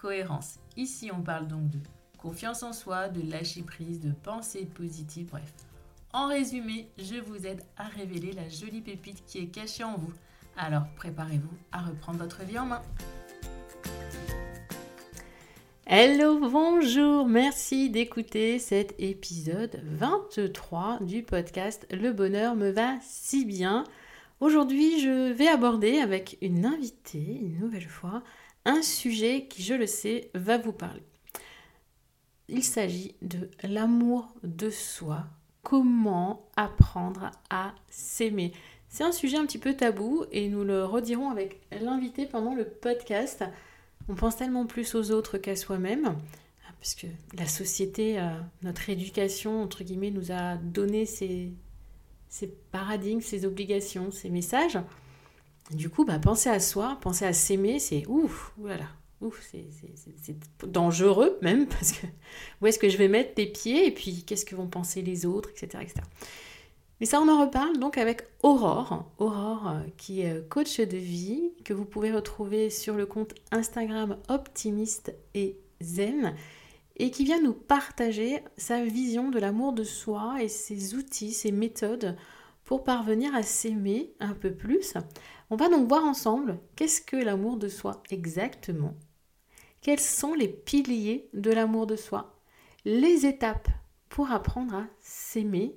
cohérence. Ici, on parle donc de confiance en soi, de lâcher prise, de pensée positive, bref. En résumé, je vous aide à révéler la jolie pépite qui est cachée en vous. Alors préparez-vous à reprendre votre vie en main. Hello, bonjour, merci d'écouter cet épisode 23 du podcast Le bonheur me va si bien. Aujourd'hui, je vais aborder avec une invitée, une nouvelle fois, un sujet qui, je le sais, va vous parler. Il s'agit de l'amour de soi. Comment apprendre à s'aimer? C'est un sujet un petit peu tabou et nous le redirons avec l'invité pendant le podcast. On pense tellement plus aux autres qu'à soi-même, puisque la société, euh, notre éducation, entre guillemets, nous a donné ces paradigmes, ces obligations, ces messages. Du coup, bah, penser à soi, penser à s'aimer, c'est ouf, voilà, ouf, c'est dangereux même, parce que où est-ce que je vais mettre les pieds, et puis qu'est-ce que vont penser les autres, etc., etc. Mais ça, on en reparle donc avec Aurore, Aurore euh, qui est euh, coach de vie, que vous pouvez retrouver sur le compte Instagram optimiste et zen, et qui vient nous partager sa vision de l'amour de soi et ses outils, ses méthodes pour parvenir à s'aimer un peu plus. On va donc voir ensemble qu'est-ce que l'amour de soi exactement, quels sont les piliers de l'amour de soi, les étapes pour apprendre à s'aimer,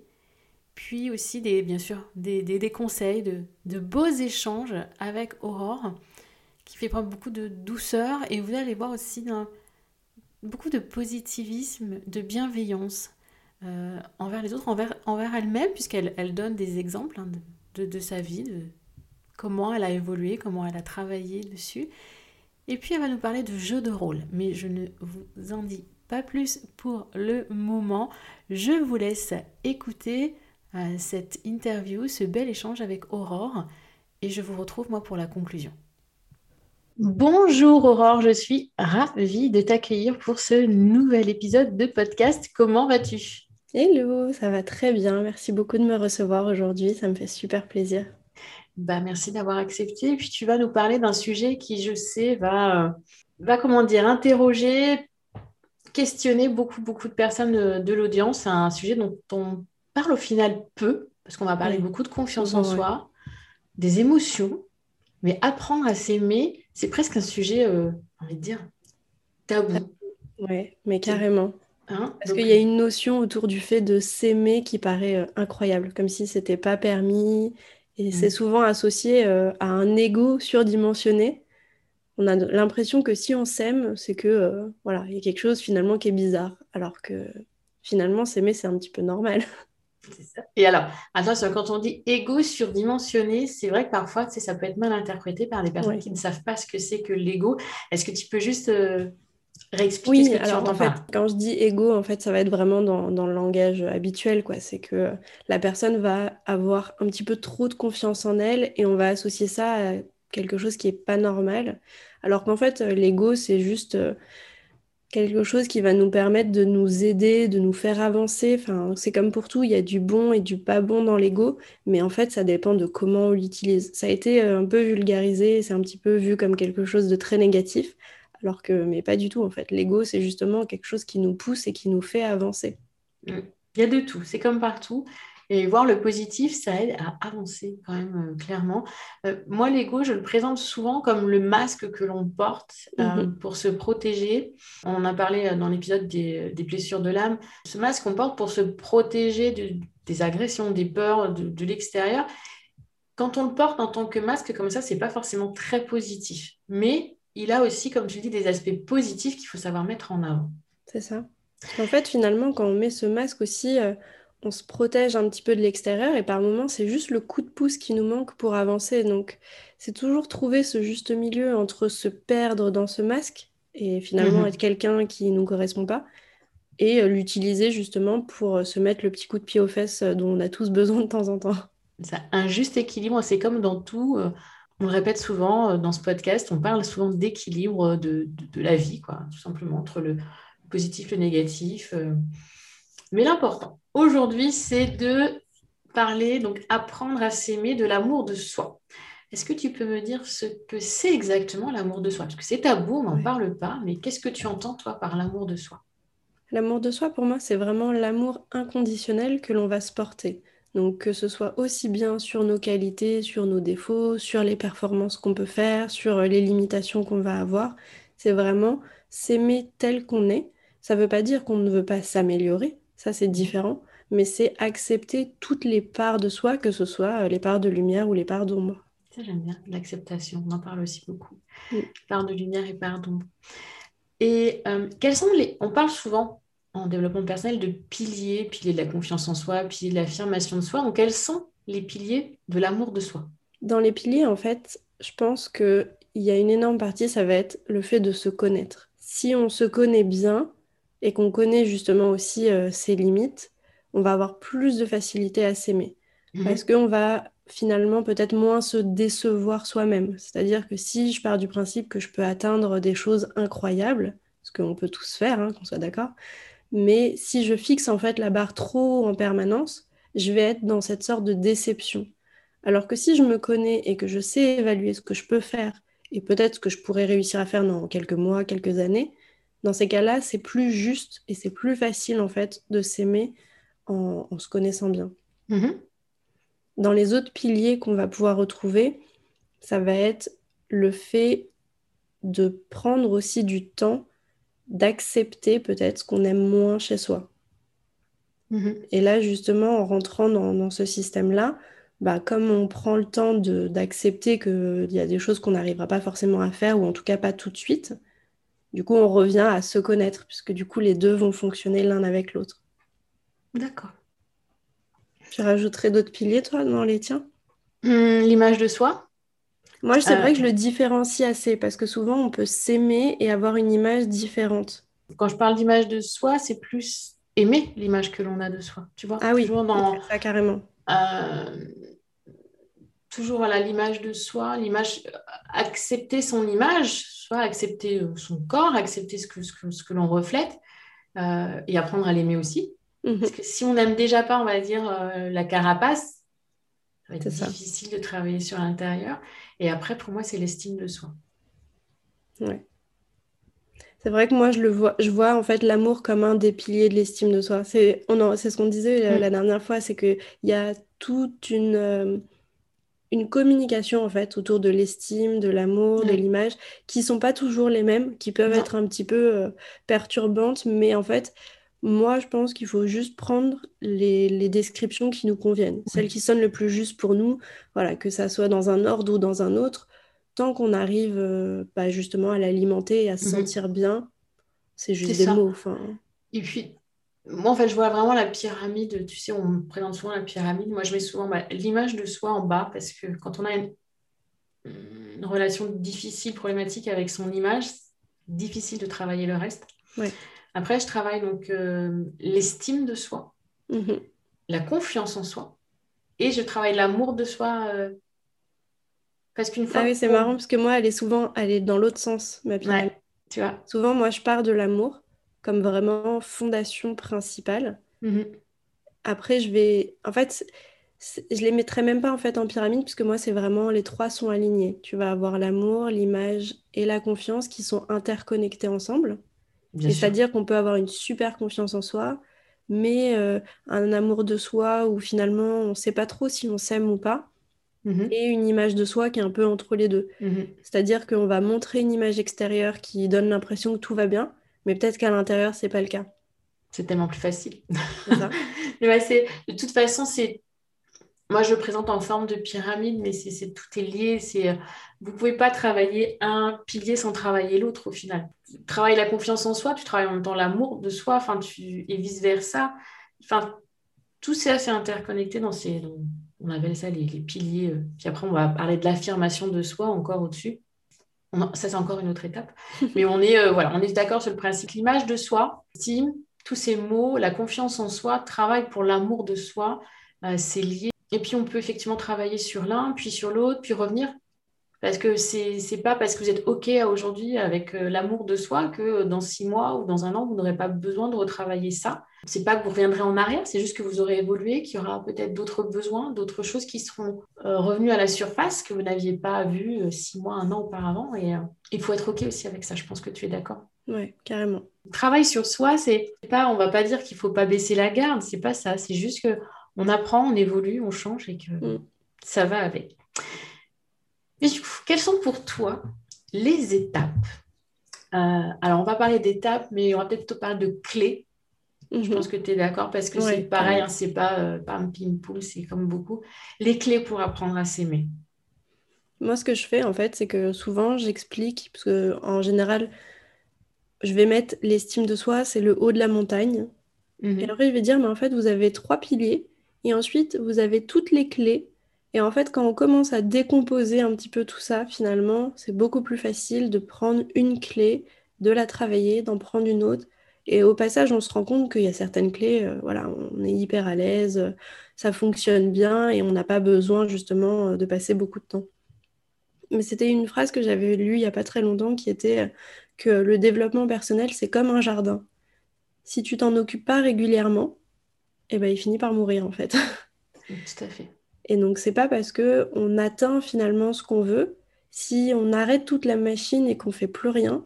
puis aussi des, bien sûr des, conseils, de, de, beaux échanges avec Aurore, qui fait preuve beaucoup de douceur, et vous allez voir aussi beaucoup de positivisme, de bienveillance. Euh, envers les autres, envers, elle-même, puisqu'elle elle donne des exemples hein, de, de, sa vie, de comment elle a évolué, comment elle a travaillé dessus. Et puis elle va nous parler de jeux de rôle, mais je ne vous en dis pas plus pour le moment. Je vous laisse écouter euh, cette interview, ce bel échange avec Aurore, et je vous retrouve moi pour la conclusion. Bonjour Aurore, je suis ravie de t'accueillir pour ce nouvel épisode de podcast. Comment vas-tu? Hello, ça va très bien. Merci beaucoup de me recevoir aujourd'hui. Ça me fait super plaisir. Bah, merci d'avoir accepté. Et puis tu vas nous parler d'un sujet qui, je sais, va, euh, va comment dire, interroger, questionner beaucoup, beaucoup de personnes de, l'audience. C'est un sujet dont on parle au final peu, parce qu'on va parler beaucoup de confiance en soi, des émotions. Mais apprendre à s'aimer, c'est presque un sujet, euh, on envie de dire, tabou. Oui, mais carrément. Hein, Parce qu'il y a une notion autour du fait de s'aimer qui paraît euh, incroyable, comme si c'était pas permis. Et c'est mm. souvent associé euh, à un ego surdimensionné. On a l'impression que si on s'aime, c'est que euh, voilà, il y a quelque chose finalement qui est bizarre. Alors que finalement, s'aimer, c'est un petit peu normal. Ça. Et alors, attention, quand on dit ego surdimensionné, c'est vrai que parfois, ça peut être mal interprété par des personnes qui ne savent pas ce que c'est que l'ego. Est-ce que tu peux juste oui, alors en fait, quand je dis ego, en fait, ça va être vraiment dans, dans le langage habituel, quoi. C'est que la personne va avoir un petit peu trop de confiance en elle et on va associer ça à quelque chose qui est pas normal. Alors qu'en fait, l'ego, c'est juste euh, quelque chose qui va nous permettre de nous aider, de nous faire avancer. Enfin, c'est comme pour tout, il y a du bon et du pas bon dans l'ego, mais en fait, ça dépend de comment on l'utilise. Ça a été euh, un peu vulgarisé, c'est un petit peu vu comme quelque chose de très négatif, alors que, mais pas du tout en fait. L'ego, c'est justement quelque chose qui nous pousse et qui nous fait avancer. Mm. Il y a de tout, c'est comme partout. Et voir le positif, ça aide à avancer quand même euh, clairement. Euh, moi, l'ego, je le présente souvent comme le masque que l'on porte euh, mm-hmm. pour se protéger. On en a parlé dans l'épisode des, blessures de l'âme. Ce masque qu'on porte pour se protéger des agressions, des peurs de, de l'extérieur. Quand on le porte en tant que masque comme ça, c'est pas forcément très positif. Mais il a aussi, comme tu dis, des aspects positifs qu'il faut savoir mettre en avant. C'est ça. En fait, finalement, quand on met ce masque aussi, euh, on se protège un petit peu de l'extérieur et par moments, c'est juste le coup de pouce qui nous manque pour avancer. Donc, c'est toujours trouver ce juste milieu entre se perdre dans ce masque et finalement mhm. être quelqu'un qui ne nous correspond pas et euh, l'utiliser justement pour euh, se mettre le petit coup de pied aux fesses dont on a tous besoin de temps en temps. Ça, un juste équilibre, c'est comme dans tout, on le répète souvent dans ce podcast, on parle souvent d'équilibre de, de, la vie, quoi, tout simplement, entre le positif et le négatif. Mais l'important aujourd'hui, c'est de parler, donc apprendre à s'aimer de l'amour de soi. Est-ce que tu peux me dire ce que c'est exactement l'amour de soi? Parce que c'est tabou, on n'en parle pas, mais qu'est-ce que tu entends, toi, par l'amour de soi? L'amour de soi, pour moi, c'est vraiment l'amour inconditionnel que l'on va se porter. Donc que ce soit aussi bien sur nos qualités, sur nos défauts, sur les performances qu'on peut faire, sur les limitations qu'on va avoir, c'est vraiment s'aimer tel qu'on est. Ça ne veut pas dire qu'on ne veut pas s'améliorer, ça c'est différent, mais c'est accepter toutes les parts de soi, que ce soit les parts de lumière ou les parts d'ombre. Ça j'aime bien, l'acceptation, on en parle aussi beaucoup. Mm. Part de lumière et part d'ombre. Et euh, quels sont les... On parle souvent en développement personnel de piliers, piliers de la confiance en soi, piliers de l'affirmation de soi. Donc, quels sont les piliers de l'amour de soi? Dans les piliers, en fait, je pense qu'il y a une énorme partie, ça va être le fait de se connaître. Si on se connaît bien et qu'on connaît justement aussi euh, ses limites, on va avoir plus de facilité à s'aimer. Mhm. Parce qu'on va finalement peut-être moins se décevoir soi-même. C'est-à-dire que si je pars du principe que je peux atteindre des choses incroyables, ce qu'on peut tous faire, hein, qu'on soit d'accord, mais si je fixe en fait la barre trop en permanence, je vais être dans cette sorte de déception. Alors que si je me connais et que je sais évaluer ce que je peux faire et peut-être ce que je pourrais réussir à faire dans quelques mois, quelques années, dans ces cas-là, c'est plus juste et c'est plus facile en fait de s'aimer en, se connaissant bien. Mm-hmm. Dans les autres piliers qu'on va pouvoir retrouver, ça va être le fait de prendre aussi du temps d'accepter peut-être ce qu'on aime moins chez soi. Mhm. Et là, justement, en rentrant dans, ce système-là, bah, comme on prend le temps d'accepter qu'il y a des choses qu'on n'arrivera pas forcément à faire, ou en tout cas pas tout de suite, du coup, on revient à se connaître, puisque du coup, les deux vont fonctionner l'un avec l'autre. D'accord. Tu rajouterais d'autres piliers, toi, dans les tiens? Hum, L'image de soi? Moi, c'est vrai que je euh. le différencie assez parce que souvent, on peut s'aimer et avoir une image différente. Quand je parle d'image de soi, c'est plus aimer l'image que l'on a de soi. Tu vois? Ah oui, toujours dans... ça carrément. Euh, toujours à l'image de soi, l'image, euh, accepter son image, soit accepter son corps, accepter ce que, ce que, l'on reflète et apprendre à l'aimer aussi. Mhm. Parce que si on n'aime déjà pas, on va dire, la carapace, va être difficile de travailler sur l'intérieur. Et après, pour moi, c'est l'estime de soi. Ouais. C'est vrai que moi, je le vois, je vois en fait l'amour comme un des piliers de l'estime de soi. C'est, on c'est ce qu'on disait euh, mm. la, dernière fois, c'est qu'il y a toute une, euh, une communication en fait autour de l'estime, de l'amour, de l'image, qui sont pas toujours les mêmes, qui peuvent être un petit peu euh, perturbantes, mais en fait, moi, je pense qu'il faut juste prendre les, descriptions qui nous conviennent, celles qui sonnent le plus juste pour nous, voilà, que ça soit dans un ordre ou dans un autre, tant qu'on arrive euh, bah, justement à l'alimenter et à se mhm. sentir bien, c'est juste des mots. Et puis, moi, en fait, je vois vraiment la pyramide, tu sais, on me présente souvent la pyramide, moi, je mets souvent bah, l'image de soi en bas, parce que quand on a une, relation difficile, problématique avec son image, difficile de travailler le reste. Ouais. Après, je travaille donc euh, l'estime de soi, mhm. la confiance en soi, et je travaille l'amour de soi. Euh, parce qu'une fois. Ah oui, c'est marrant parce que moi, elle est souvent, elle est dans l'autre sens, ma pyramide. tu vois. Souvent, moi, je pars de l'amour comme vraiment fondation principale. Mhm. Après, je vais. En fait, je les mettrai même pas en fait en pyramide puisque moi, c'est vraiment les trois sont alignés. Tu vas avoir l'amour, l'image et la confiance qui sont interconnectés ensemble. C'est-à-dire qu'on peut avoir une super confiance en soi, mais euh, un amour de soi où finalement on ne sait pas trop si on s'aime ou pas, mhm. et une image de soi qui est un peu entre les deux. Mhm. C'est-à-dire qu'on va montrer une image extérieure qui donne l'impression que tout va bien, mais peut-être qu'à l'intérieur, c'est pas le cas. C'est tellement plus facile. Ça. de toute façon, c'est moi, je le présente en forme de pyramide, mais c'est tout est lié. C'est euh, vous pouvez pas travailler un pilier sans travailler l'autre au final. Tu travailles la confiance en soi, tu travailles en même temps l'amour de soi, enfin tu et vice versa. Enfin, tout c'est assez interconnecté dans ces on appelle ça les, piliers. Euh. Puis après, on va parler de l'affirmation de soi encore au-dessus. ça c'est encore une autre étape, mais on est, voilà, on est d'accord sur le principe. L'image de soi, estime, tous ces mots, la confiance en soi, travail pour l'amour de soi, c'est lié. Et puis on peut effectivement travailler sur l'un, puis sur l'autre, puis revenir parce que c'est n'est pas parce que vous êtes OK aujourd'hui avec euh, l'amour de soi que euh, dans six mois ou dans un an, vous n'aurez pas besoin de retravailler ça. C'est pas que vous reviendrez en arrière, c'est juste que vous aurez évolué, qu'il y aura peut-être d'autres besoins, d'autres choses qui seront euh, revenues à la surface que vous n'aviez pas vues six mois, un an auparavant. Et il faut être OK aussi avec ça. Je pense que tu es d'accord. Oui, carrément. travail sur soi, c'est pas, on va pas dire qu'il faut pas baisser la garde, c'est pas ça. C'est juste que on apprend, on évolue, on change et que mm. ça va avec. Mais du coup, quelles sont pour toi les étapes? Euh, Alors, on va parler d'étapes, mais on va peut-être te parler de clés. Je mhm. pense que tu es d'accord parce que c'est pareil, hein, c'est pas, euh, pas un ping-pong, c'est comme beaucoup. Les clés pour apprendre à s'aimer. Moi, ce que je fais, en fait, c'est que souvent, j'explique, parce qu'en général, je vais mettre l'estime de soi, c'est le haut de la montagne. Mhm. Et après, je vais dire, mais en fait, vous avez trois piliers. Et ensuite, vous avez toutes les clés et en fait, quand on commence à décomposer un petit peu tout ça, finalement, c'est beaucoup plus facile de prendre une clé, de la travailler, d'en prendre une autre. Et au passage, on se rend compte qu'il y a certaines clés, euh, voilà, on est hyper à l'aise, ça fonctionne bien et on n'a pas besoin justement euh, de passer beaucoup de temps. Mais c'était une phrase que j'avais lue il n'y a pas très longtemps qui était euh, que le développement personnel, c'est comme un jardin. Si tu t'en occupes pas régulièrement, eh ben, il finit par mourir en fait. Tout à fait. Et donc, c'est pas parce que on atteint finalement ce qu'on veut, si on arrête toute la machine et qu'on fait plus rien,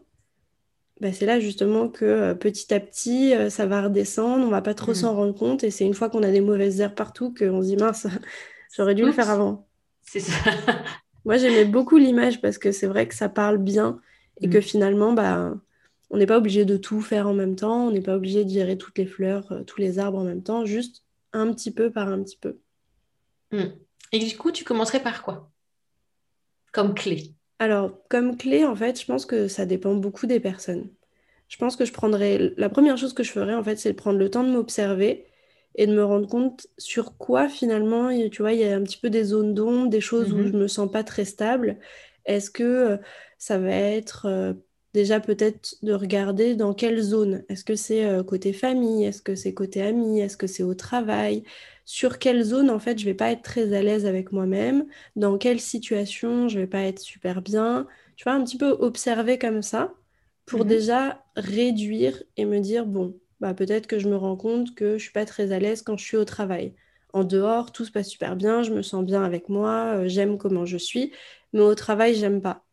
bah, c'est là justement que euh, petit à petit, euh, ça va redescendre, on va pas trop mmh. s'en rendre compte, et c'est une fois qu'on a des mauvaises herbes partout qu'on se dit mince, j'aurais dû le faire avant. C'est ça. Moi, j'aimais beaucoup l'image parce que c'est vrai que ça parle bien et que mmh. finalement, bah, on n'est pas obligé de tout faire en même temps, on n'est pas obligé de gérer toutes les fleurs, euh, tous les arbres en même temps, juste un petit peu par un petit peu. Hmm. Et du coup, tu commencerais par quoi? Comme clé Alors, comme clé, en fait, je pense que ça dépend beaucoup des personnes. Je pense que je prendrais. La première chose que je ferais, en fait, c'est de prendre le temps de m'observer et de me rendre compte sur quoi finalement, tu vois, il y a un petit peu des zones d'ombre, des choses où mhm. je me sens pas très stable. Est-ce que euh, ça va être euh, déjà peut-être de regarder dans quelle zone Est-ce que c'est euh, côté famille? Est-ce que c'est côté ami? Est-ce que c'est au travail? Sur quelle zone en fait je vais pas être très à l'aise avec moi-même, dans quelle situation je vais pas être super bien? Tu vois, un petit peu observer comme ça pour mhm. déjà réduire et me dire bon, bah peut-être que je me rends compte que je suis pas très à l'aise quand je suis au travail. En dehors, tout se passe super bien, je me sens bien avec moi, euh, j'aime comment je suis, mais au travail, j'aime pas.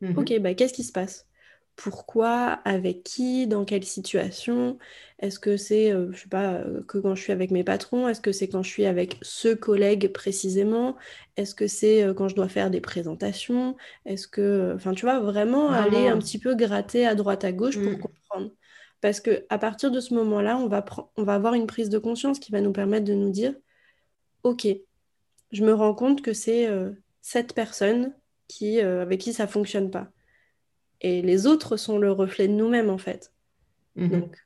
Mhm. Ok, bah qu'est-ce qui se passe? Pourquoi, avec qui, dans quelle situation? Est-ce que c'est, je euh, je sais pas, euh, que quand je suis avec mes patrons? Est-ce que c'est quand je suis avec ce collègue précisément? Est-ce que c'est euh, quand je dois faire des présentations? Est-ce que, enfin, tu vois, vraiment aller un petit peu gratter à droite à gauche pour mmh. comprendre. Parce que à partir de ce moment-là, on va, on va avoir une prise de conscience qui va nous permettre de nous dire, ok, je me rends compte que c'est cette personne qui, avec qui ça fonctionne pas et les autres sont le reflet de nous-mêmes en fait. Mhm. Donc,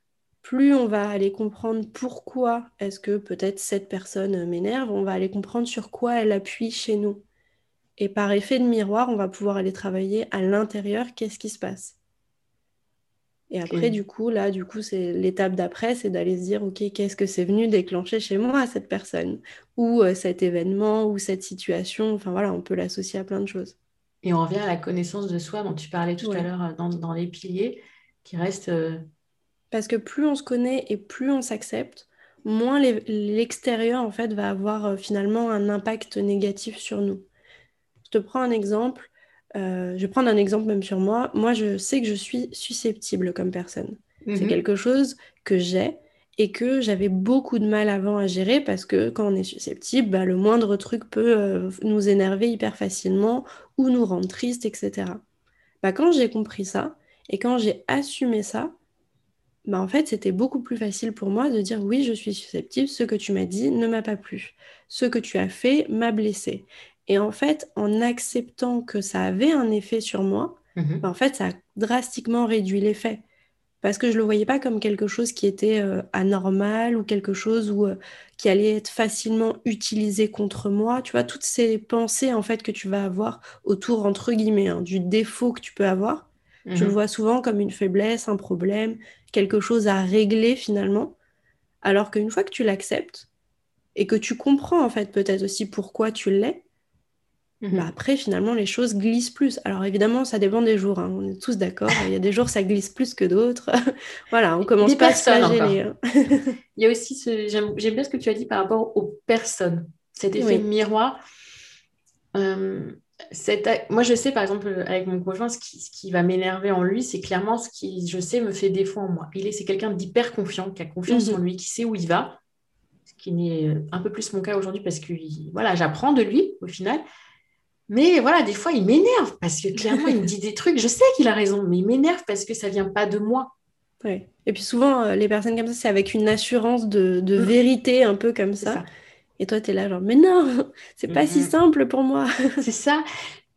plus on va aller comprendre pourquoi est-ce que peut-être cette personne m'énerve, on va aller comprendre sur quoi elle appuie chez nous. Et par effet de miroir, on va pouvoir aller travailler à l'intérieur, qu'est-ce qui se passe. Et après, du coup, là, du coup, c'est l'étape d'après, c'est d'aller se dire, OK, qu'est-ce que c'est venu déclencher chez moi, cette personne? Ou euh, cet événement, ou cette situation? Enfin voilà, on peut l'associer à plein de choses. Et on revient à la connaissance de soi dont tu parlais tout à l'heure euh, dans, les piliers, qui reste... Euh, Parce que plus on se connaît et plus on s'accepte, moins l'extérieur en fait va avoir euh, finalement un impact négatif sur nous. Je te prends un exemple. je vais prendre un exemple même sur moi. Moi, je sais que je suis susceptible comme personne. C'est mhm. quelque chose que j'ai et que j'avais beaucoup de mal avant à gérer parce que quand on est susceptible, bah, le moindre truc peut euh, nous énerver hyper facilement ou nous rendre triste, etc. Bah, quand j'ai compris ça et quand j'ai assumé ça, bah, en fait, c'était beaucoup plus facile pour moi de dire oui, je suis susceptible, ce que tu m'as dit ne m'a pas plu, ce que tu as fait m'a blessé. Et en fait, en acceptant que ça avait un effet sur moi, mmh bah, en fait, ça a drastiquement réduit l'effet. Parce que je le voyais pas comme quelque chose qui était euh, anormal ou quelque chose où, euh, qui allait être facilement utilisé contre moi. Tu vois, toutes ces pensées en fait que tu vas avoir autour, entre guillemets, hein, du défaut que tu peux avoir, je le mhm. vois souvent comme une faiblesse, un problème, quelque chose à régler finalement. Alors qu'une fois que tu l'acceptes et que tu comprends en fait peut-être aussi pourquoi tu l'es, bah, mhm. après, finalement, les choses glissent plus. Alors évidemment, ça dépend des jours. Hein. On est tous d'accord. Il y a des jours, ça glisse plus que d'autres. voilà, on commence pas à se flageller. Hein. Il y a aussi ce... J'aime bien ce que tu as dit par rapport aux personnes. Cet effet miroir. Euh, moi, je sais, par exemple, avec mon conjoint, ce qui, ce qui va m'énerver en lui, c'est clairement ce qui, je sais, me fait défaut en moi. Il est, c'est quelqu'un d'hyper confiant, qui a confiance en mhm. lui, qui sait où il va, ce qui n'est un peu plus mon cas aujourd'hui parce que voilà, j'apprends de lui au final. Mais voilà, des fois, il m'énerve parce que clairement, il me dit des trucs. Je sais qu'il a raison, mais il m'énerve parce que ça vient pas de moi. Ouais. Et puis souvent, euh, les personnes comme ça, c'est avec une assurance de, de mm. vérité un peu comme ça. Et toi, tu es là genre, mais non, c'est pas si simple pour moi. c'est ça.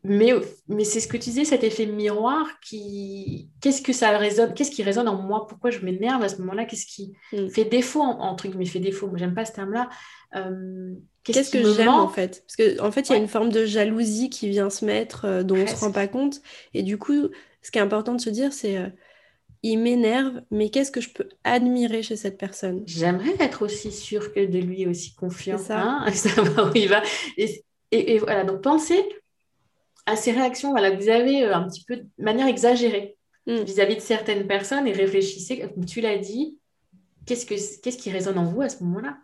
Mais, mais c'est ce que tu disais, cet effet miroir qui. Qu'est-ce que ça résonne Qu'est-ce qui résonne en moi? Pourquoi je m'énerve à ce moment-là? Qu'est-ce qui mm. fait défaut, entre guillemets, fait défaut? Moi, j'aime pas ce terme-là. Euh, qu'est-ce que j'aime en fait? Parce qu'en en fait, il y a une forme de jalousie qui vient se mettre euh, dont on ne se rend pas compte. Et du coup, ce qui est important de se dire, c'est euh, il m'énerve, mais qu'est-ce que je peux admirer chez cette personne? J'aimerais être aussi sûre que de lui, aussi confiant. Ça. Hein savoir où il va. Et, voilà, donc pensez à ces réactions voilà, que vous avez un petit peu de manière exagérée mm. vis-à-vis de certaines personnes et réfléchissez, comme tu l'as dit, qu'est-ce, que, qu'est-ce qui résonne en vous à ce moment-là?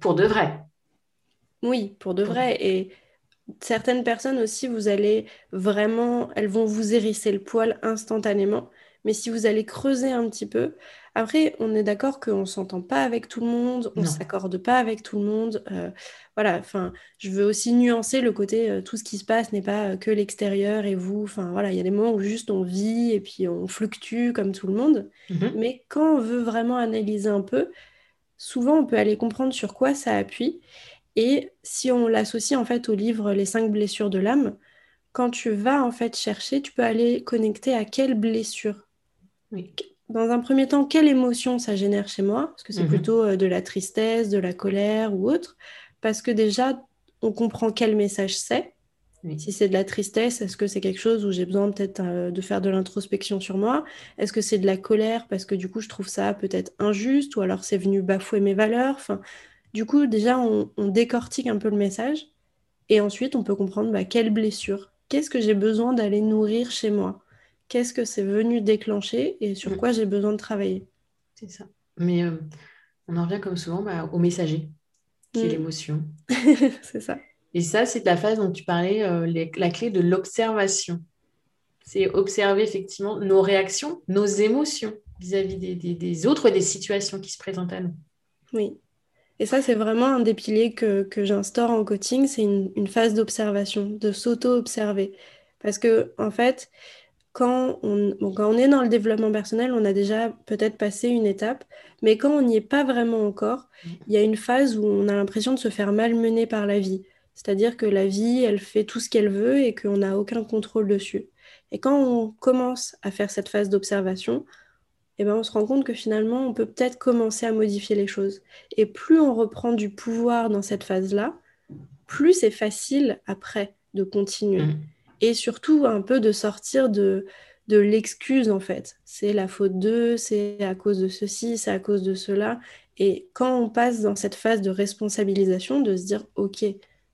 Pour de vrai. Oui, pour de vrai. Et certaines personnes aussi, vous allez vraiment, elles vont vous hérisser le poil instantanément. Mais si vous allez creuser un petit peu, après, on est d'accord qu'on ne s'entend pas avec tout le monde, on ne s'accorde pas avec tout le monde. Euh, voilà, enfin, je veux aussi nuancer le côté euh, tout ce qui se passe n'est pas que l'extérieur et vous. Enfin, voilà, il y a des moments où juste on vit et puis on fluctue comme tout le monde. Mhm. Mais quand on veut vraiment analyser un peu, souvent on peut aller comprendre sur quoi ça appuie. Et si on l'associe en fait au livre Les cinq blessures de l'âme, quand tu vas en fait chercher, tu peux aller connecter à quelle blessure? Dans un premier temps, quelle émotion ça génère chez moi? Parce que c'est mhm. plutôt euh, de la tristesse, de la colère ou autre. Parce que déjà, on comprend quel message c'est. Si c'est de la tristesse, est-ce que c'est quelque chose où j'ai besoin peut-être euh, de faire de l'introspection sur moi? Est-ce que c'est de la colère parce que du coup je trouve ça peut-être injuste ou alors c'est venu bafouer mes valeurs? Enfin, Du coup déjà on, décortique un peu le message et ensuite on peut comprendre bah, quelle blessure, qu'est-ce que j'ai besoin d'aller nourrir chez moi? Qu'est-ce que c'est venu déclencher et sur mm. quoi j'ai besoin de travailler? C'est ça. Mais euh, on en revient comme souvent bah, au messager, qui est mm. l'émotion. c'est ça. Et ça, c'est la phase dont tu parlais, euh, la clé de l'observation. C'est observer effectivement nos réactions, nos émotions vis-à-vis des, autres et des situations qui se présentent à nous. Oui. Et ça, c'est vraiment un des piliers que, j'instaure en coaching, c'est une, phase d'observation, de s'auto-observer. Parce que, en fait, quand on, quand on est dans le développement personnel, on a déjà peut-être passé une étape, mais quand on n'y est pas vraiment encore, mmh. il y a une phase où on a l'impression de se faire malmener par la vie. C'est-à-dire que la vie, elle fait tout ce qu'elle veut et qu'on n'a aucun contrôle dessus. Et quand on commence à faire cette phase d'observation, eh ben on se rend compte que finalement, on peut peut-être commencer à modifier les choses. Et plus on reprend du pouvoir dans cette phase-là, plus c'est facile après de continuer. Mmh. Et surtout, un peu de sortir de, de l'excuse, en fait. C'est la faute d'eux, c'est à cause de ceci, c'est à cause de cela. Et quand on passe dans cette phase de responsabilisation, de se dire, OK,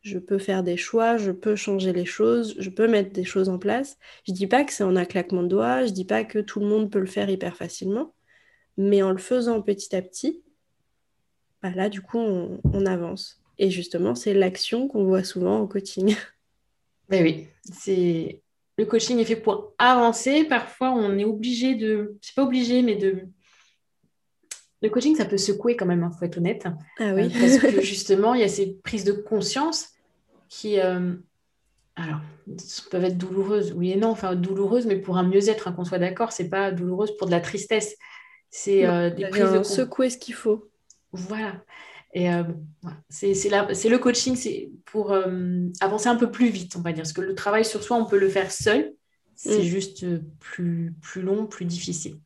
je peux faire des choix, je peux changer les choses, je peux mettre des choses en place. Je dis pas que c'est en un claquement de doigts, je dis pas que tout le monde peut le faire hyper facilement, mais en le faisant petit à petit, bah là du coup on, avance. Et justement, c'est l'action qu'on voit souvent au coaching. Ben oui, c'est le coaching est fait pour avancer. Parfois, on est obligé de, c'est pas obligé, mais de le coaching, ça peut secouer quand même, il hein, faut être honnête. Ah oui. Euh, parce que justement, il y a ces prises de conscience qui, euh, alors, peuvent être douloureuses, oui et non, enfin douloureuses, mais pour un mieux-être, hein, qu'on soit d'accord, c'est pas douloureuse pour de la tristesse. C'est euh, des prises de secouer ce qu'il faut. Voilà. Et euh, c'est le coaching, c'est pour avancer un peu plus vite, on va dire. Parce que le travail sur soi, on peut le faire seul. c'est mm. juste plus, plus long, plus difficile.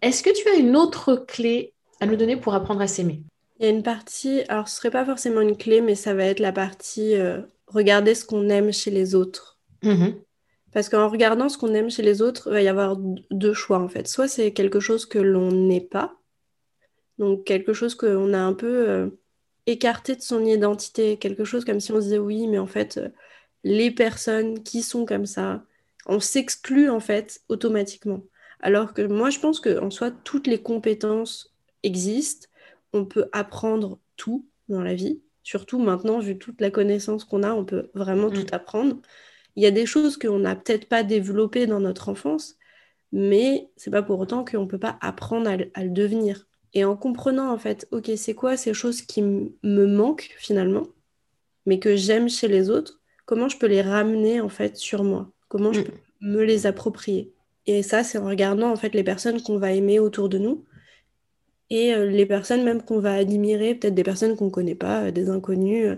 Est-ce que tu as une autre clé à nous donner pour apprendre à s'aimer? Il y a une partie, alors ce serait pas forcément une clé, mais ça va être la partie euh, regarder ce qu'on aime chez les autres. Mm-hmm. Parce qu'en regardant ce qu'on aime chez les autres, il va y avoir deux choix en fait. Soit c'est quelque chose que l'on n'est pas, donc quelque chose qu'on a un peu euh, écarté de son identité, quelque chose comme si on se disait oui, mais en fait, euh, les personnes qui sont comme ça, on s'exclut en fait automatiquement. Alors que moi, je pense qu'en soi, toutes les compétences existent. On peut apprendre tout dans la vie. Surtout maintenant, vu toute la connaissance qu'on a, on peut vraiment mm. tout apprendre. Il y a des choses qu'on n'a peut-être pas développées dans notre enfance, mais c'est pas pour autant qu'on ne peut pas apprendre à, le devenir. Et en comprenant en fait, ok, c'est quoi ces choses qui me manquent finalement, mais que j'aime chez les autres, comment je peux les ramener en fait sur moi? Comment je mm. peux me les approprier? Et ça, c'est en regardant en fait les personnes qu'on va aimer autour de nous et euh, les personnes même qu'on va admirer, peut-être des personnes qu'on ne connaît pas, euh, des inconnus, euh,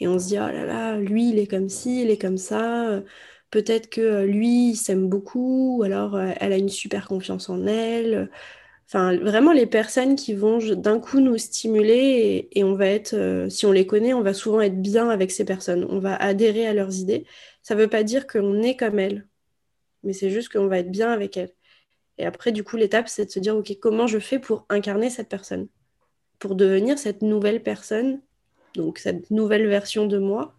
et on se dit, oh là là, lui, il est comme ci, il est comme ça, peut-être que lui, il s'aime beaucoup, ou alors elle a une super confiance en elle. Enfin, vraiment les personnes qui vont d'un coup nous stimuler et, on va être, si on les connaît, on va souvent être bien avec ces personnes, on va adhérer à leurs idées. Ça ne veut pas dire qu'on est comme elles, mais c'est juste qu'on va être bien avec elles. Et après, du coup, l'étape, c'est de se dire, OK, comment je fais pour incarner cette personne? Pour devenir cette nouvelle personne, donc cette nouvelle version de moi,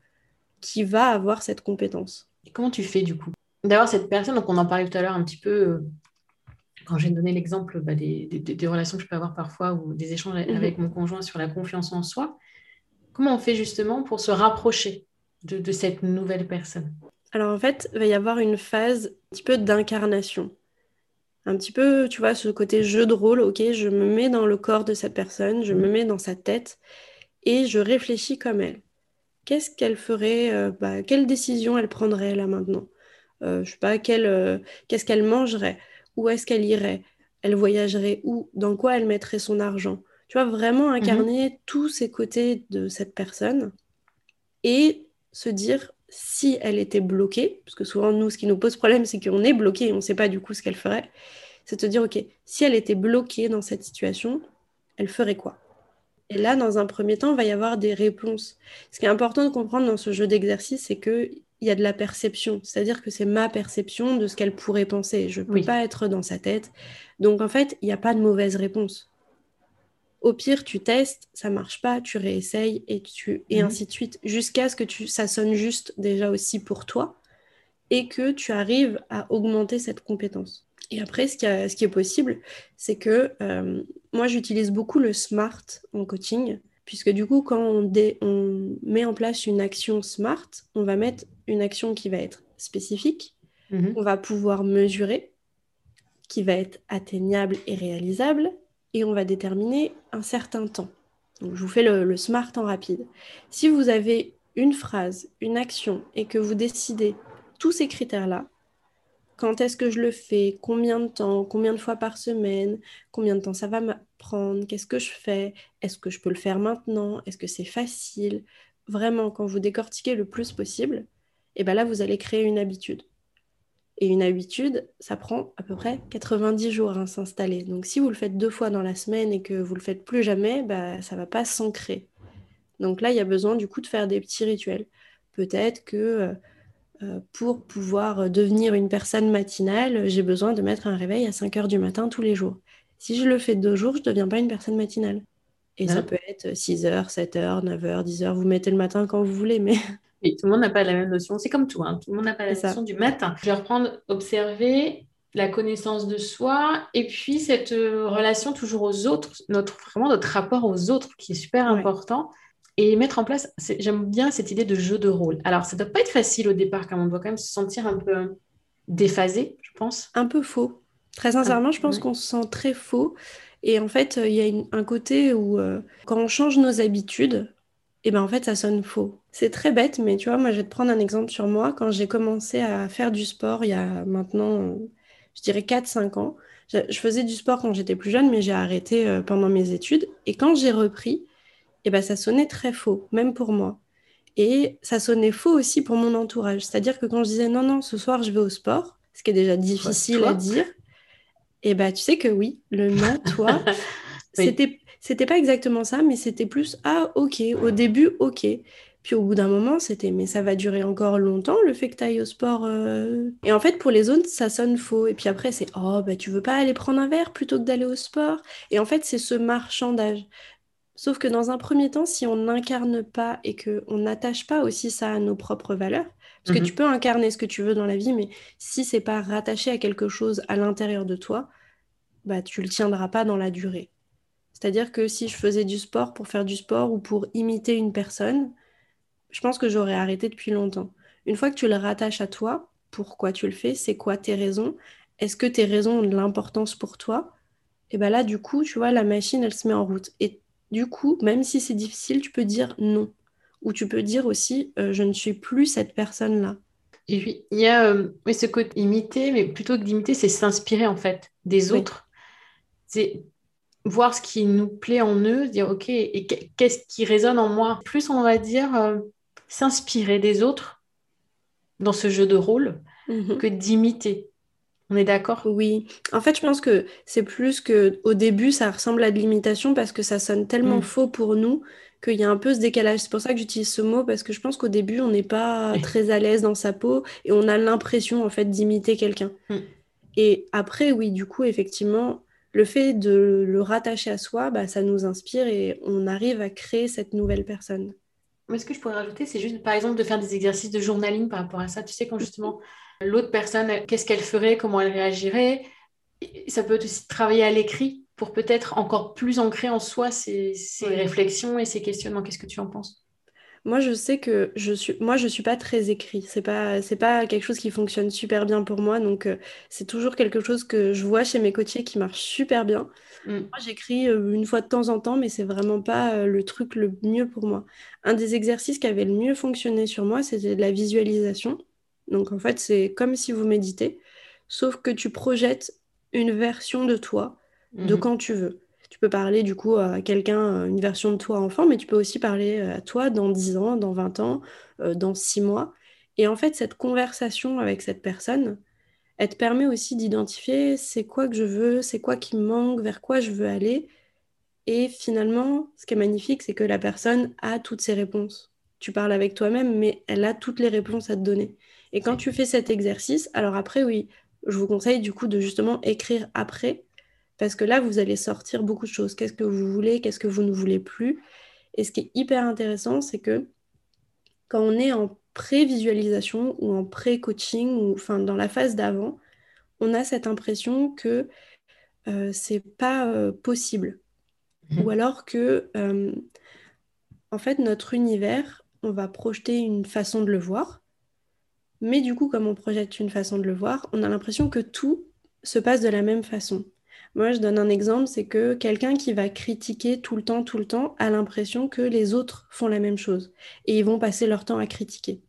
qui va avoir cette compétence. Et comment tu fais, du coup D'avoir cette personne, donc on en parlait tout à l'heure un petit peu, euh, quand j'ai donné l'exemple bah, des, relations que je peux avoir parfois ou des échanges mhm. avec mon conjoint sur la confiance en soi. Comment on fait justement pour se rapprocher de, de cette nouvelle personne? Alors en fait, il va y avoir une phase un petit peu d'incarnation un petit peu, tu vois, ce côté jeu de rôle, ok, je me mets dans le corps de cette personne, je me mm. mets dans sa tête et je réfléchis comme elle. Qu'est-ce qu'elle ferait, euh, bah, quelle décision elle prendrait là maintenant? Euh, Je sais pas, euh, qu'est-ce qu'elle mangerait? Où est-ce qu'elle irait? Elle voyagerait où? Dans quoi elle mettrait son argent? Tu vois, vraiment incarner mm-hmm. tous ces côtés de cette personne et se dire si elle était bloquée, parce que souvent nous, ce qui nous pose problème, c'est qu'on est bloqué et on ne sait pas du coup ce qu'elle ferait, c'est de dire, ok, si elle était bloquée dans cette situation, elle ferait quoi? Et là, dans un premier temps, il va y avoir des réponses. Ce qui est important de comprendre dans ce jeu d'exercice, c'est qu'il y a de la perception, c'est-à-dire que c'est ma perception de ce qu'elle pourrait penser. Je ne peux pas être dans sa tête. Donc en fait, il n'y a pas de mauvaise réponse. Au pire, tu testes, ça marche pas, tu réessayes et, tu... et mhm. ainsi de suite, jusqu'à ce que tu... ça sonne juste déjà aussi pour toi et que tu arrives à augmenter cette compétence. Et après, ce qui, ce qui est possible, c'est que euh, moi, j'utilise beaucoup le SMART en coaching, puisque du coup, quand on, on, met en place une action SMART, on va mettre une action qui va être spécifique, mhm. on va pouvoir mesurer, qui va être atteignable et réalisable, et on va déterminer un certain temps. Donc, je vous fais le, smart en rapide. Si vous avez une phrase, une action et que vous décidez tous ces critères-là, quand est-ce que je le fais, combien de temps, combien de fois par semaine, combien de temps ça va me prendre, qu'est-ce que je fais, est-ce que je peux le faire maintenant, est-ce que c'est facile. Vraiment, quand vous décortiquez le plus possible, et eh ben là, vous allez créer une habitude. Et une habitude, ça prend à peu près 90 jours à s'installer. Donc si vous le faites deux fois dans la semaine et que vous le faites plus jamais, bah, ça va pas s'ancrer. Donc là, il y a besoin du coup de faire des petits rituels. Peut-être que euh, euh, pour pouvoir devenir une personne matinale, j'ai besoin de mettre un réveil à 5 heures du matin tous les jours. Si je le fais deux jours, je ne deviens pas une personne matinale. Et ça peut être 6 heures, 7 heures, 9 heures, 10 heures. Vous mettez le matin quand vous voulez, mais Oui, tout le monde n'a pas la même notion. C'est comme tout, hein. tout le monde n'a pas la notion du matin. Je vais reprendre observer la connaissance de soi et puis cette euh, relation toujours aux autres, notre, vraiment notre rapport aux autres qui est super important. Et mettre en place, j'aime bien cette idée de jeu de rôle. Alors, ça ne doit pas être facile au départ, car on doit quand même se sentir un peu déphasé, je pense. Un peu faux. Très sincèrement, je pense qu'on se sent très faux. Et en fait, il y a un côté où, euh, quand on change nos habitudes, et ben en fait ça sonne faux. C'est très bête, mais tu vois, moi je vais te prendre un exemple sur moi. Quand j'ai commencé à faire du sport il y a maintenant, je dirais 4-5 ans, je, faisais du sport quand j'étais plus jeune, mais j'ai arrêté euh, pendant mes études. Et quand j'ai repris, et ben ça sonnait très faux, même pour moi. Et ça sonnait faux aussi pour mon entourage. C'est-à-dire que quand je disais non, non, ce soir je vais au sport, ce qui est déjà difficile à dire. Et bah, tu sais que oui, le non, toi, c'était c'était pas exactement ça, mais c'était plus ah ok, au début ok. Puis au bout d'un moment, c'était mais ça va durer encore longtemps le fait que tu ailles au sport. Euh. Et en fait, pour les autres, ça sonne faux. Et puis après, c'est oh bah tu veux pas aller prendre un verre plutôt que d'aller au sport? Et en fait, c'est ce marchandage. Sauf que dans un premier temps, si on n'incarne pas et qu'on n'attache pas aussi ça à nos propres valeurs, parce que tu mhm. peux incarner ce que tu veux dans la vie, mais si c'est pas rattaché à quelque chose à l'intérieur de toi, bah tu le tiendras pas dans la durée. C'est-à-dire que si je faisais du sport pour faire du sport ou pour imiter une personne, je pense que j'aurais arrêté depuis longtemps. Une fois que tu le rattaches à toi, pourquoi tu le fais, c'est quoi tes raisons, est-ce que tes raisons ont de l'importance pour toi? Et bien là, du coup, tu vois, la machine, elle se met en route. Et du coup, même si c'est difficile, tu peux dire non. Ou tu peux dire aussi, euh, je ne suis plus cette personne-là. Et puis, il y a euh, ce côté imiter, mais plutôt que d'imiter, c'est s'inspirer en fait des autres. C'est voir ce qui nous plaît en eux, dire ok, et qu'est-ce qui résonne en moi. Plus on va dire euh, s'inspirer des autres dans ce jeu de rôle mhm. que d'imiter. On est d'accord? Oui. En fait, je pense que c'est plus que au début, ça ressemble à de l'imitation parce que ça sonne tellement mm. faux pour nous qu'il y a un peu ce décalage. C'est pour ça que j'utilise ce mot parce que je pense qu'au début, on n'est pas très à l'aise dans sa peau et on a l'impression en fait d'imiter quelqu'un. Mm. Et après, oui, du coup, effectivement, le fait de le rattacher à soi, bah, ça nous inspire et on arrive à créer cette nouvelle personne. Mais ce que je pourrais rajouter, c'est juste, par exemple, de faire des exercices de journaling par rapport à ça. Tu sais, quand justement l'autre personne, qu'est-ce qu'elle ferait, comment elle réagirait? Ça peut aussi travailler à l'écrit pour peut-être encore plus ancrer en soi ces, réflexions et ces questionnements. Qu'est-ce que tu en penses? Moi, je sais que je suis, moi, je suis pas très écrit. C'est pas, c'est pas quelque chose qui fonctionne super bien pour moi. Donc, euh, c'est toujours quelque chose que je vois chez mes coachés qui marche super bien. Mm. Moi, j'écris euh, une fois de temps en temps, mais c'est vraiment pas euh, le truc le mieux pour moi. Un des exercices qui avait le mieux fonctionné sur moi, c'était de la visualisation. Donc, en fait, c'est comme si vous méditez, sauf que tu projettes une version de toi de mm-hmm. quand tu veux. Tu peux parler du coup à quelqu'un, euh, une version de toi enfant, mais tu peux aussi parler euh, à toi dans 10 ans, dans 20 ans, euh, dans 6 mois. Et en fait, cette conversation avec cette personne, elle te permet aussi d'identifier c'est quoi que je veux, c'est quoi qui me manque, vers quoi je veux aller. Et finalement, ce qui est magnifique, c'est que la personne a toutes ses réponses. Tu parles avec toi-même, mais elle a toutes les réponses à te donner. Et quand tu fais cet exercice, alors après, oui, je vous conseille du coup de justement écrire après parce que là, vous allez sortir beaucoup de choses. Qu'est-ce que vous voulez, qu'est-ce que vous ne voulez plus. Et ce qui est hyper intéressant, c'est que quand on est en pré-visualisation ou en pré-coaching, ou enfin dans la phase d'avant, on a cette impression que euh, c'est pas euh, possible. Mhm. Ou alors que, euh, en fait, notre univers, on va projeter une façon de le voir. Mais du coup, comme on projette une façon de le voir, on a l'impression que tout se passe de la même façon. Moi, je donne un exemple, c'est que quelqu'un qui va critiquer tout le temps, tout le temps, a l'impression que les autres font la même chose et ils vont passer leur temps à critiquer.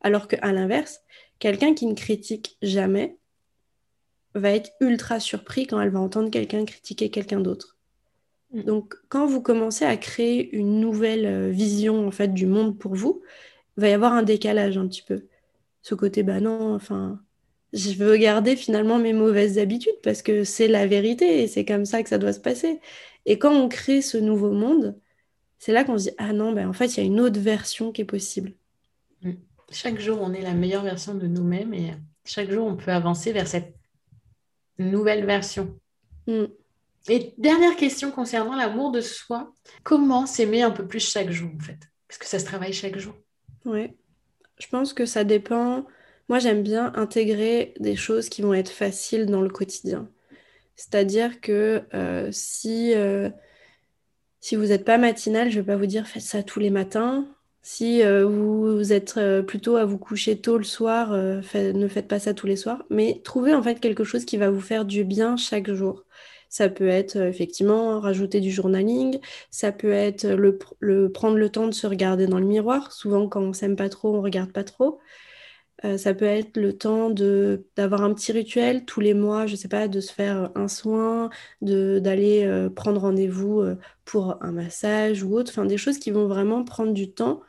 Alors qu'à l'inverse, quelqu'un qui ne critique jamais va être ultra surpris quand elle va entendre quelqu'un critiquer quelqu'un d'autre. Mm. Donc, quand vous commencez à créer une nouvelle euh, vision en fait du monde pour vous, il va y avoir un décalage un petit peu. Ce côté, bah non, enfin, je veux garder finalement mes mauvaises habitudes parce que c'est la vérité et c'est comme ça que ça doit se passer. Et quand on crée ce nouveau monde, c'est là qu'on se dit ah non, ben en fait, il y a une autre version qui est possible. Mm. Chaque jour, on est la meilleure version de nous-mêmes et chaque jour, on peut avancer vers cette nouvelle version. Mm. Et dernière question concernant l'amour de soi, comment s'aimer un peu plus chaque jour en fait? Parce que ça se travaille chaque jour. Oui, je pense que ça dépend moi, j'aime bien intégrer des choses qui vont être faciles dans le quotidien. C'est-à-dire que euh, si, euh, si vous n'êtes pas matinal, je ne vais pas vous dire faites ça tous les matins. Si euh, vous, êtes plutôt à vous coucher tôt le soir, ne faites pas ça tous les soirs. Mais trouvez en fait quelque chose qui va vous faire du bien chaque jour. Ça peut être effectivement rajouter du journaling, ça peut être le, prendre le temps de se regarder dans le miroir. Souvent, quand on s'aime pas trop, on regarde pas trop. Euh, ça peut être le temps de d'avoir un petit rituel tous les mois, je ne sais pas, de se faire un soin, de d'aller euh, prendre rendez-vous euh, pour un massage ou autre, enfin des choses qui vont vraiment prendre du temps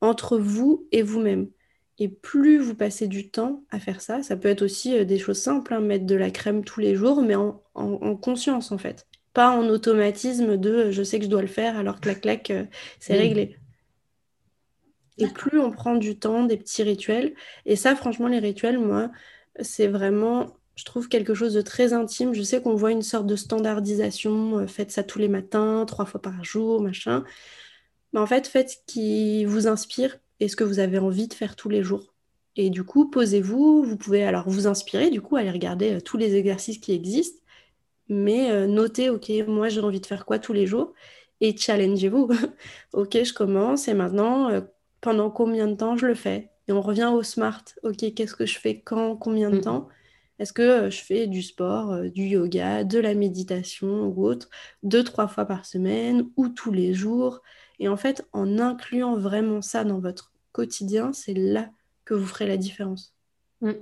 entre vous et vous-même. Et plus vous passez du temps à faire ça, ça peut être aussi des choses simples, hein, mettre de la crème tous les jours, mais en, conscience en fait. Pas en automatisme de je sais que je dois le faire alors clac clac, c'est réglé. Et plus on prend du temps, des petits rituels, et ça franchement les rituels, moi, c'est vraiment, je trouve quelque chose de très intime. Je sais qu'on voit une sorte de standardisation, faites ça tous les matins, trois fois par jour, machin. Mais en fait, faites ce qui vous inspire et ce que vous avez envie de faire tous les jours. Et du coup, posez-vous, vous pouvez alors vous inspirer, du coup, aller regarder euh, tous les exercices qui existent, mais euh, notez, ok, moi j'ai envie de faire quoi tous les jours, et challengez-vous. ok, je commence, et maintenant, euh, pendant combien de temps je le fais? Et on revient au smart, ok, qu'est-ce que je fais quand, combien de mm. temps? Est-ce que je fais du sport, du yoga, de la méditation ou autre, deux, trois fois par semaine, ou tous les jours? Et en fait, en incluant vraiment ça dans votre quotidien, c'est là que vous ferez la différence. Mm.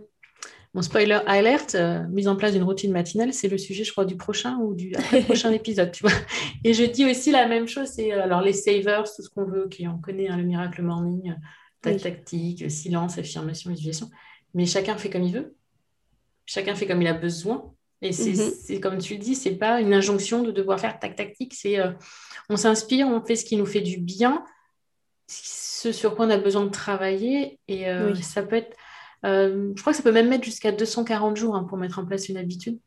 Mon spoiler alert, euh, mise en place d'une routine matinale, c'est le sujet, je crois, du prochain ou du prochain épisode, tu vois. Et je dis aussi la même chose, c'est euh, alors les savers, tout ce qu'on veut, qui on connaît hein, le miracle morning, ta tactique, silence, affirmation, visualisation. Mais chacun fait comme il veut. Chacun fait comme il a besoin. Et mm-hmm. c'est comme tu le dis, c'est pas une injonction de devoir faire tac tactique, c'est euh, on s'inspire, on fait ce qui nous fait du bien, ce sur quoi on a besoin de travailler. Et euh, ça peut être, euh, je crois que ça peut même mettre jusqu'à 240 jours hein, pour mettre en place une habitude.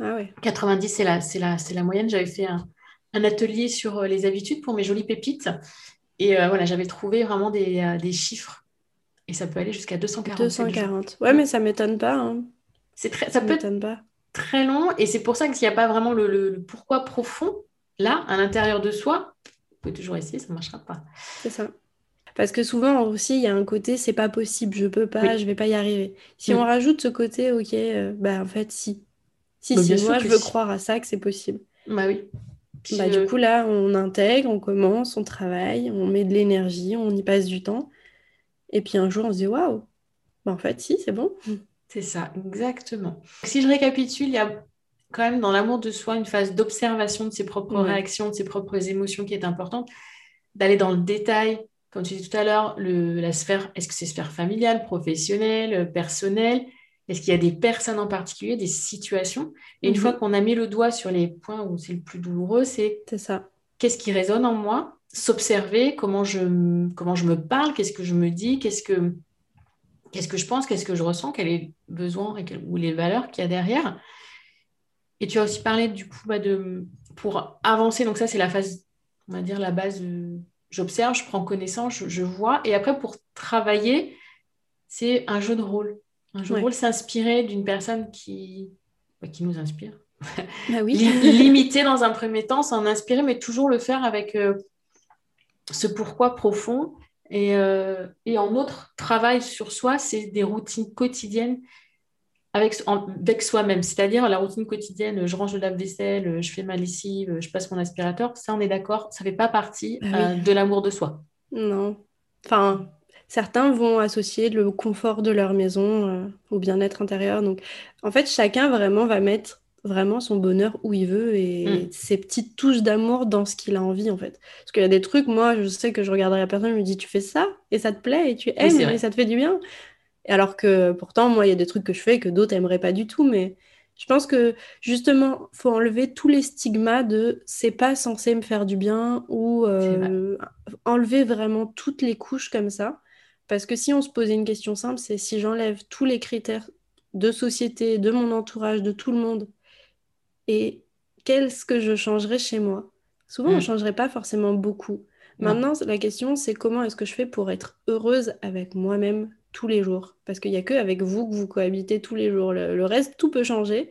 Ah 90, c'est la, la, la moyenne. J'avais fait un, atelier sur les habitudes pour mes jolies pépites. Et voilà, j'avais trouvé vraiment des, chiffres. Et ça peut aller jusqu'à 240. 240. Ouais, mais ça m'étonne pas. Hein. C'est très, ça, peut pas très long. Et c'est pour ça qu'il n'y a pas vraiment le, pourquoi profond, là, à l'intérieur de soi. Vous pouvez toujours essayer, ça ne marchera pas. C'est ça. Parce que souvent aussi, il y a un côté, c'est pas possible, je peux pas, je vais pas y arriver. Si mm. on rajoute ce côté, ok, euh, bah en fait, si. Si, bah, si, moi, je veux croire à ça, que c'est possible. Bah oui. bah, Du coup, là, on intègre, on commence, on travaille, on met de l'énergie, on y passe du temps. Et puis un jour, on se dit, waouh, bah, en fait, si, c'est bon. C'est ça, exactement. Si je récapitule, il y a quand même dans l'amour de soi une phase d'observation de ses propres réactions, de ses propres émotions qui est importante, d'aller dans le détail, comme tu disais tout à l'heure, la sphère, est-ce que c'est sphère familiale, professionnelle, personnelle? Est-ce qu'il y a des personnes en particulier, des situations? Et une mhm. fois qu'on a mis le doigt sur les points où c'est le plus douloureux, c'est ça. Qu'est-ce qui résonne en moi? S'observer, comment je, comment je me parle, qu'est-ce que je me dis, qu'est-ce que qu'est-ce que je pense, qu'est-ce que je ressens, quels sont les besoins et ou les valeurs qu'il y a derrière. Et tu as aussi parlé du coup bah, de pour avancer, donc ça c'est la phase, on va dire la base, j'observe, je prends connaissance, je, vois, et après pour travailler, c'est un jeu de rôle. Un jeu de rôle, s'inspirer d'une personne qui, bah, qui nous inspire. Bah oui. Limiter dans un premier temps, s'en inspirer, mais toujours le faire avec euh, ce pourquoi profond euh, et, en autre travail sur soi, c'est des routines quotidiennes avec, avec soi-même. C'est-à-dire la routine quotidienne, je range le lave-vaisselle, je fais ma lessive, je passe mon aspirateur. Ça, on est d'accord, ça ne fait pas partie ah euh, de l'amour de soi. Non. Enfin, certains vont associer le confort de leur maison euh, au bien-être intérieur. Donc, en fait, chacun vraiment va mettre vraiment son bonheur où il veut et mm. ses petites touches d'amour dans ce qu'il a envie en fait. Parce qu'il y a des trucs, moi je sais que je regarderai la personne, je me dis tu fais ça et ça te plaît et tu aimes et ça te fait du bien. Alors que pourtant moi il y a des trucs que je fais que d'autres aimeraient pas du tout, mais je pense que justement faut enlever tous les stigmas de c'est pas censé me faire du bien ou euh, enlever vraiment toutes les couches comme ça. Parce que si on se posait une question simple, c'est si j'enlève tous les critères de société, de mon entourage, de tout le monde et qu'est-ce que je changerais chez moi? Souvent, on ne mm. changerait pas forcément beaucoup. Maintenant, la question, c'est comment est-ce que je fais pour être heureuse avec moi-même? Tous les jours Parce qu'il n'y a que avec vous que vous cohabitez tous les jours. Le, reste, tout peut changer,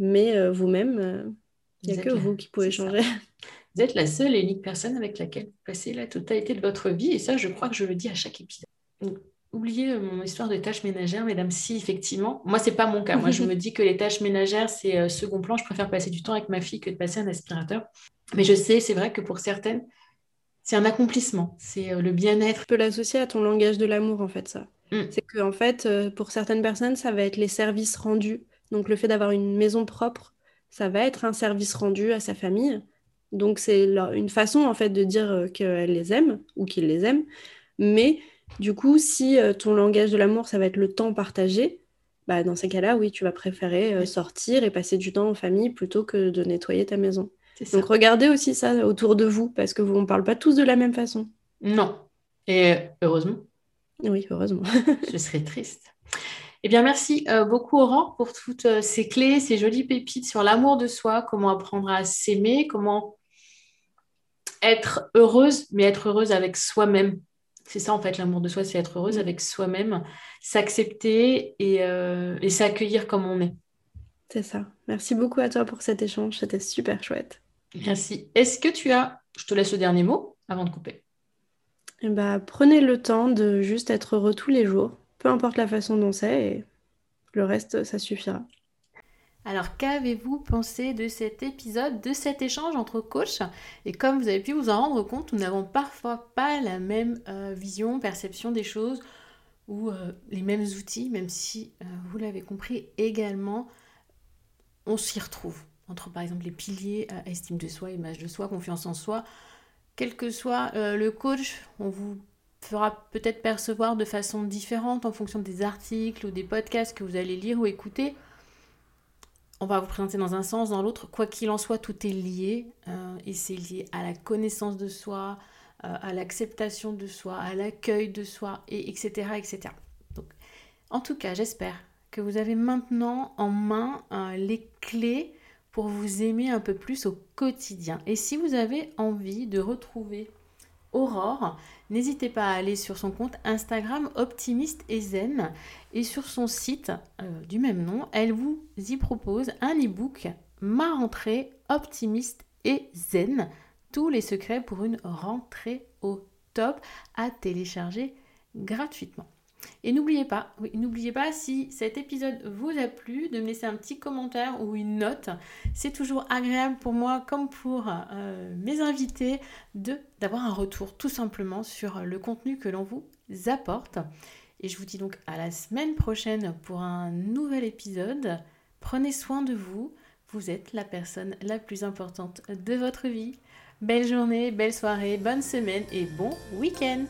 mais euh, vous-même, euh, il n'y a que vous qui pouvez changer. Vous êtes la seule et unique personne avec laquelle vous passez la totalité de votre vie, et ça, je crois que je le dis à chaque épisode oubliez euh, mon histoire de tâches ménagères, mesdames, si effectivement, moi c'est pas mon cas. Moi je me dis que les tâches ménagères c'est second plan. Je préfère passer du temps avec ma fille que de passer un aspirateur. Mais je sais, c'est vrai que pour certaines, c'est un accomplissement, c'est le bien-être. Tu peux l'associer à ton langage de l'amour en fait ça. Mm. C'est que en fait pour certaines personnes ça va être les services rendus. Donc le fait d'avoir une maison propre, ça va être un service rendu à sa famille. Donc c'est une façon en fait de dire qu'elle les aime ou qu'il les aime. Mais Du coup, si euh, ton langage de l'amour, ça va être le temps partagé, bah, dans ces cas-là, oui, tu vas préférer euh, sortir et passer du temps en famille plutôt que de nettoyer ta maison. Donc regardez aussi ça autour de vous, parce que vous, on parle pas tous de la même façon. Non. Et heureusement. Oui, heureusement. Je serais triste. Eh bien, merci euh, beaucoup, Aurore, pour toutes euh, ces clés, ces jolies pépites sur l'amour de soi, comment apprendre à s'aimer, comment être heureuse, mais être heureuse avec soi-même. C'est ça, en fait, l'amour de soi, c'est être heureuse avec soi-même, s'accepter et, euh, et s'accueillir comme on est. C'est ça. Merci beaucoup à toi pour cet échange. C'était super chouette. Merci. Est-ce que tu as, je te laisse le dernier mot avant de couper. Eh ben, prenez le temps de juste être heureux tous les jours peu importe la façon dont c'est, et le reste, ça suffira. Alors, qu'avez-vous pensé de cet épisode, de cet échange entre coachs? Et comme vous avez pu vous en rendre compte, nous n'avons parfois pas la même euh, vision, perception des choses ou euh, les mêmes outils, même si, euh, vous l'avez compris également, on s'y retrouve. Entre par exemple les piliers, estime de soi, image de soi, confiance en soi. Quel que soit le coach, on vous fera peut-être percevoir de façon différente en fonction des articles ou des podcasts que vous allez lire ou écouter. On va vous présenter dans un sens, dans l'autre. Quoi qu'il en soit, tout est lié. Euh, et c'est lié à la connaissance de soi, euh, à l'acceptation de soi, à l'accueil de soi, et etc. etc. Donc, en tout cas, j'espère que vous avez maintenant en main euh, les clés pour vous aimer un peu plus au quotidien. Et si vous avez envie de retrouver Aurore, n'hésitez pas à aller sur son compte Instagram Optimiste et Zen et sur son site euh, du même nom, elle vous y propose un e-book Ma rentrée optimiste et zen, tous les secrets pour une rentrée au top à télécharger gratuitement. Et n'oubliez pas, n'oubliez pas si cet épisode vous a plu, de me laisser un petit commentaire ou une note. C'est toujours agréable pour moi, comme pour euh, mes invités, d'avoir un retour tout simplement sur le contenu que l'on vous apporte. Et je vous dis donc à la semaine prochaine pour un nouvel épisode. Prenez soin de vous. Vous êtes la personne la plus importante de votre vie. Belle journée, belle soirée, bonne semaine et bon week-end